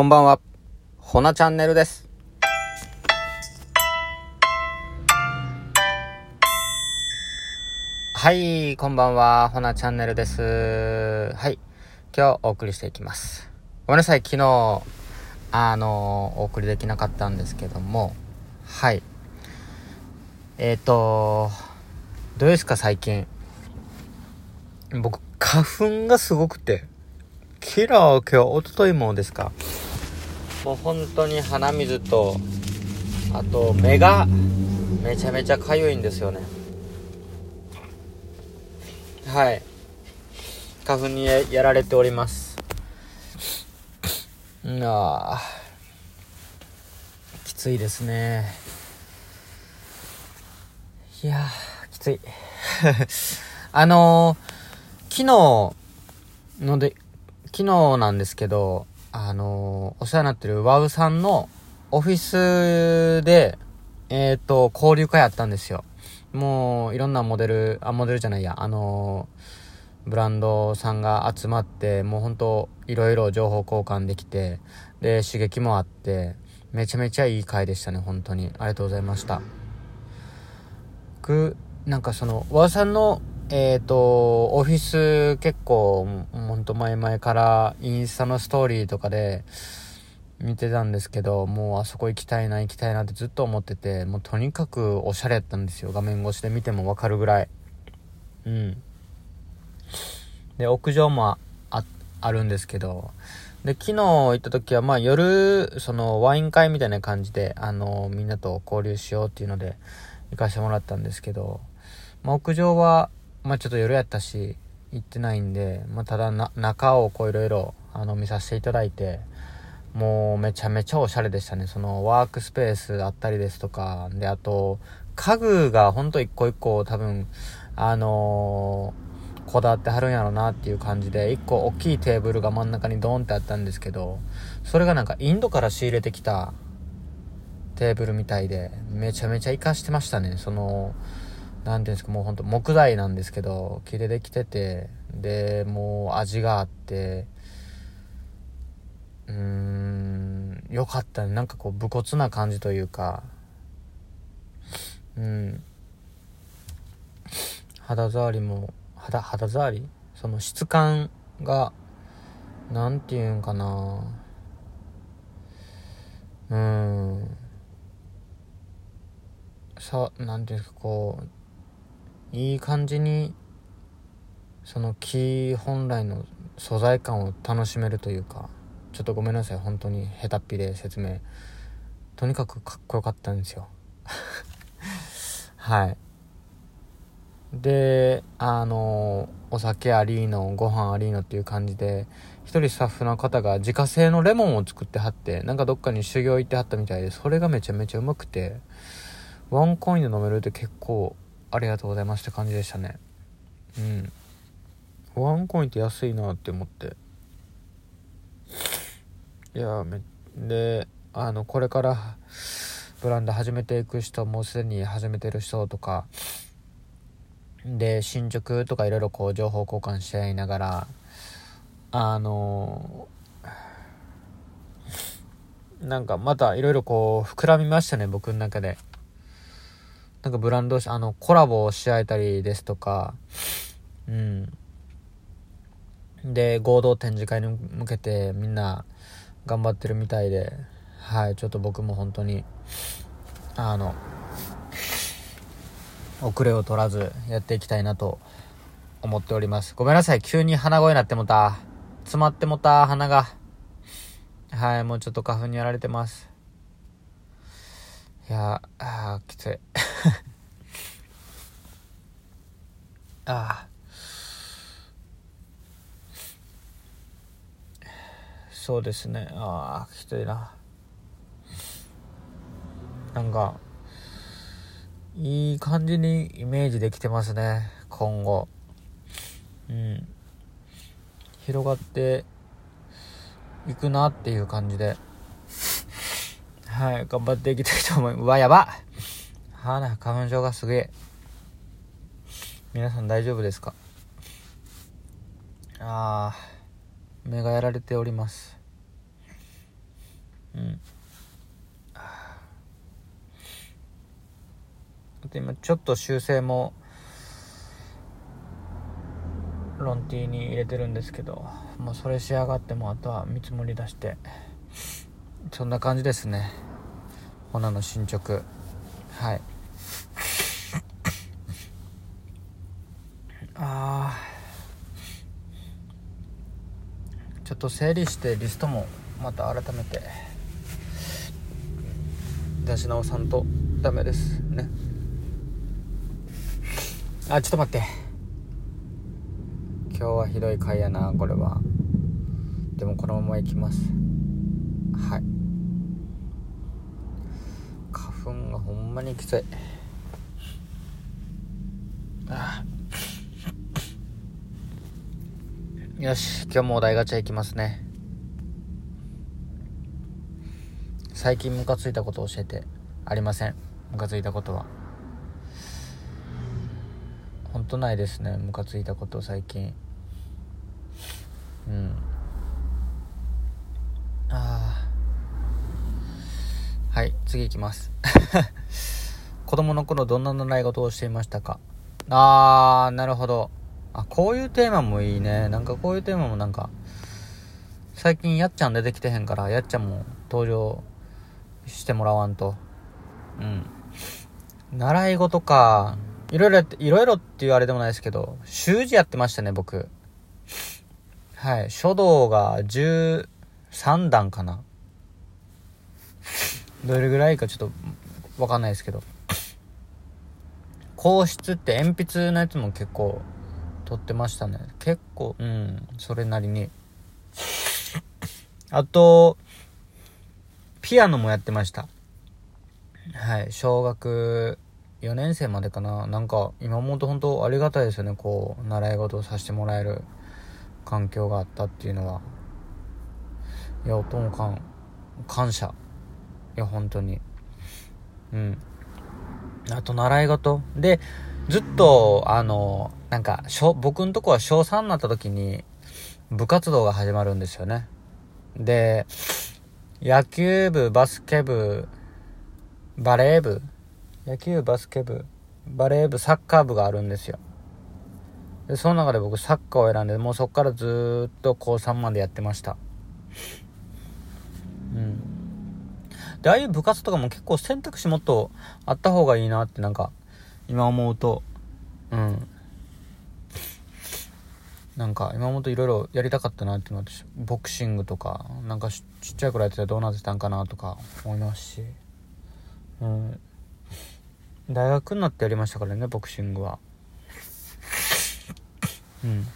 こんばんは、ほなチャンネルです。はい、こんばんは、ほなチャンネルです。はい、今日お送りしていきます。ごめんなさい、昨日、あの、お送りできなかったんですけども、はい。えっ、ー、と、どうですか、最近。僕、花粉がすごくて、キラー今日、おとといもですか。もう本当に鼻水と、あと目がめちゃめちゃかゆいんですよね。はい。花粉にやられております。うんあきついですね。いやー、きつい。あのー、昨日ので、昨日なんですけど、あのー、お世話になってるワウさんのオフィスで、えっ、ー、と、交流会あったんですよ。もう、いろんなモデル、あ、モデルじゃないや、あの、ブランドさんが集まって、もうほんと、いろいろ情報交換できて、で、刺激もあって、めちゃめちゃいい会でしたね、本当に。ありがとうございました。僕、なんかその、ワウさんの、えっ、ー、と、オフィス結構、ほんと前々からインスタのストーリーとかで見てたんですけど、もうあそこ行きたいな行きたいなってずっと思ってて、もうとにかくおしゃれやったんですよ。画面越しで見てもわかるぐらい。うん。で、屋上もあ、あるんですけど、で、昨日行った時は、まあ夜、そのワイン会みたいな感じで、あの、みんなと交流しようっていうので行かせてもらったんですけど、まあ屋上は、まあちょっと夜やったし、行ってないんで、まあただな、中をこういろいろ、あの、見させていただいて、もうめちゃめちゃおしゃれでしたね。そのワークスペースあったりですとか、で、あと、家具がほんと一個一個多分、あのー、こだわってはるんやろなっていう感じで、一個大きいテーブルが真ん中にドーンってあったんですけど、それがなんかインドから仕入れてきたテーブルみたいで、めちゃめちゃ活かしてましたね。その、なんていうんですか、もうほんと木材なんですけど、木でできてて、で、もう味があって、うーん、よかったね。なんかこう、武骨な感じというか、うん。肌触りも、肌、肌触り？その質感が、なんていうんかなうん。さ、なんていうんですか、こう、いい感じに、その木本来の素材感を楽しめるというか、ちょっとごめんなさい本当に下手っぴで説明。とにかくかっこよかったんですよ。はい。であのお酒ありのご飯ありのっていう感じで一人スタッフの方が自家製のレモンを作ってはってなんかどっかに修行行ってはったみたいでそれがめちゃめちゃうまくてワンコインで飲めるって結構ありがとうございますって感じでしたね。うん。ワンコインって安いなって思って。いやめであのこれからブランド始めていく人もうすでに始めてる人とかで進捗とかいろいろこう情報交換し合いながらあのなんかまたいろいろこう膨らみましたね僕の中で。なんかブランドあのコラボをし合えたりですとかうんで合同展示会に向けてみんな頑張ってるみたいで、はい、ちょっと僕も本当に、あの、遅れを取らずやっていきたいなと思っております。ごめんなさい、急に鼻声になってもた。詰まってもた、鼻が。はい、もうちょっと花粉にやられてます。いや、あー、きつい。あー。そうですね。ああきついな。なんかいい感じにイメージできてますね今後。うん。広がっていくなっていう感じで。はい頑張っていきたいと思いますうわやば。はな花粉症がすげえ。皆さん大丈夫ですか？ああ目がやられております。うん。で今ちょっと修正もロンティーに入れてるんですけどもうそれ仕上がってもあとは見積もり出して。そんな感じですね。骨の進捗。はい。あちょっと整理してリストもまた改めて。出し直さんとダメですね。あちょっと待って。今日はひどい回やなこれは。でもこのままいきます。花粉がほんまにきつい。あ。よし今日もお題ガチャいきますね。最近ムカついたこと教えて。ありません。ムカついたことは。本当ないですね。ムカついたこと最近。うんああはい次いきます。子供の頃どんな習い事をしていましたか？あーなるほど。あこういうテーマもいいね。なんかこういうテーマもなんか最近やっちゃん出てきてへんからやっちゃんも登場してもらわんと。うん。習い事か。いろいろやっていろいろっていうあれでもないですけど習字やってましたね僕。はい書道が13段かな。どれぐらいかちょっとわかんないですけど。硬質って鉛筆のやつも結構取ってましたね。結構うんそれなりに。あとピアノもやってました。はい小学4年生までかな。なんか今思うと本当ありがたいですよね。こう習い事をさせてもらえる環境があったっていうのは。いやおともかん感謝。いや本当に。うん。あと習い事。でずっとあのなんか僕んとこは小3になった時に部活動が始まるんですよね。で野球部バスケ部バレー部野球バスケ部バレー部サッカー部があるんですよ。でその中で僕サッカーを選んでもうそこからずっと高3までやってました。でああいう部活とかも結構選択肢もっとあった方がいいなってなんか今思うと。うん。なんか今思うといろいろやりたかったなっていうのは私ボクシングとかなんかちっちゃい頃やってたらどうなってたんかなとか思いますし。うん。大学になってやりましたからねボクシングは。うん。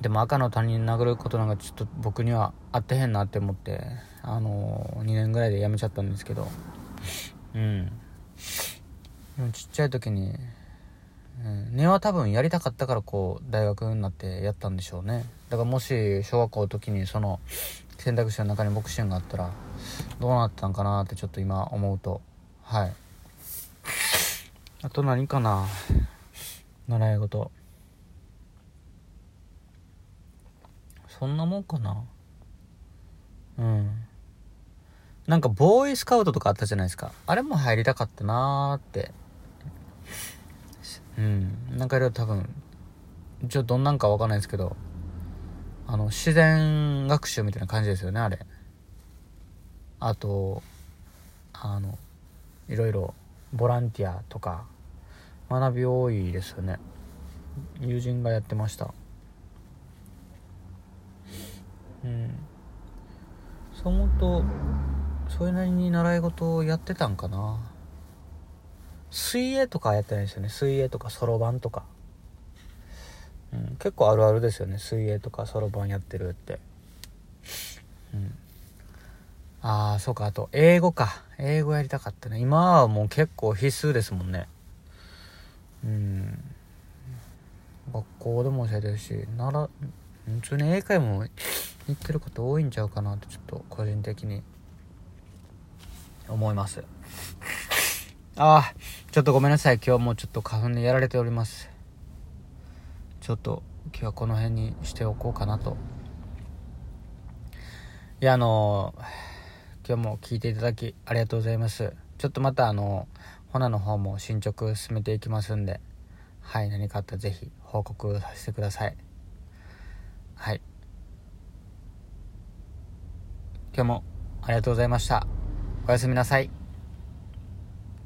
でも赤の他人殴ることなんかちょっと僕には合ってへんなって思ってあのー、2年ぐらいで辞めちゃったんですけど。うん。ちっちゃい時に、うん、根は多分やりたかったからこう大学になってやったんでしょうね。だからもし小学校の時にその選択肢の中にボクシングがあったらどうなったんかなってちょっと今思うと。はい。あと何かな。習い事。そんなもんかな？うん。なんかボーイスカウトとかあったじゃないですか。あれも入りたかったなーって。うん。なんかいろいろ多分ちょっとどんなんかわかんないですけどあの自然学習みたいな感じですよねあれ。あとあのいろいろボランティアとか学び多いですよね。友人がやってました。うん。そう思うとそれなりに習い事をやってたんかな。水泳とかやってないですよね。水泳とかそろばんとか、うん、結構あるあるですよね。水泳とかそろばんやってるって。うん。ああそうか。あと英語か。英語やりたかったね。今はもう結構必須ですもんね。うん。学校でも教えてるしなら普通に英会も言ってること多いんちゃうかなってちょっと個人的に思います。ああちょっとごめんなさい。今日もちょっと花粉でやられております。ちょっと今日はこの辺にしておこうかなと。いやあの今日も聞いていただきありがとうございます。ちょっとまたあのホナの方も進捗進めていきますんで。はい何かあったら是非報告させてください。はい。今日もありがとうございました。おやすみなさい。